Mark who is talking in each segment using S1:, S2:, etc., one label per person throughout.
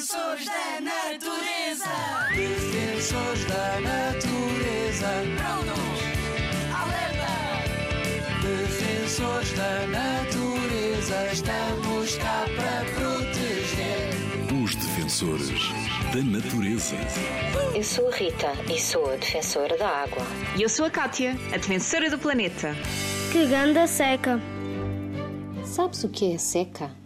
S1: Defensores da natureza.
S2: Defensores da natureza.
S1: Prontos. Alerta.
S2: Defensores da natureza. Estamos cá para proteger.
S3: Os defensores da natureza.
S4: Eu sou a Rita e sou a defensora da água.
S5: E eu sou a Kátia, a defensora do planeta.
S6: Que ganda seca!
S4: Sabes o que é seca?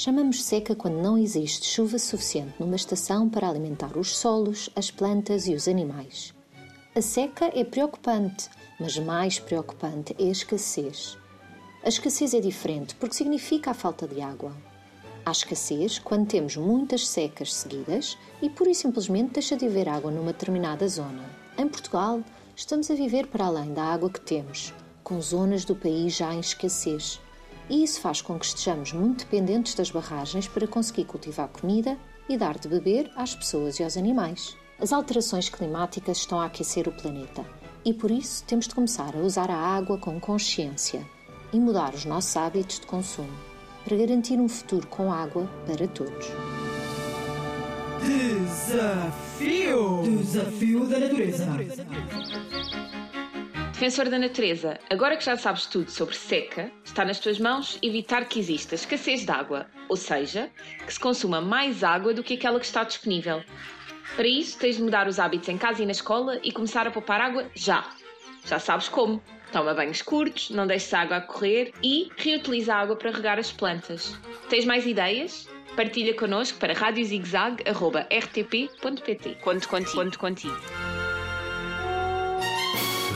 S4: Chamamos seca quando não existe chuva suficiente numa estação para alimentar os solos, as plantas e os animais. A seca é preocupante, mas mais preocupante é a escassez. A escassez é diferente porque significa a falta de água. Há escassez quando temos muitas secas seguidas e pura e simplesmente deixa de haver água numa determinada zona. Em Portugal, estamos a viver para além da água que temos, com zonas do país já em escassez. E isso faz com que estejamos muito dependentes das barragens para conseguir cultivar comida e dar de beber às pessoas e aos animais. As alterações climáticas estão a aquecer o planeta e por isso temos de começar a usar a água com consciência e mudar os nossos hábitos de consumo para garantir um futuro com água para todos.
S7: Desafio! Desafio da natureza.
S5: Defensor da natureza, agora que já sabes tudo sobre seca, está nas tuas mãos evitar que exista escassez de água, ou seja, que se consuma mais água do que aquela que está disponível. Para isso, tens de mudar os hábitos em casa e na escola e começar a poupar água já. Já sabes como. Toma banhos curtos, não deixes a água a correr e reutiliza a água para regar as plantas. Tens mais ideias? Partilha connosco para radiozigzag.rtp.pt. Conto contigo. Conto contigo.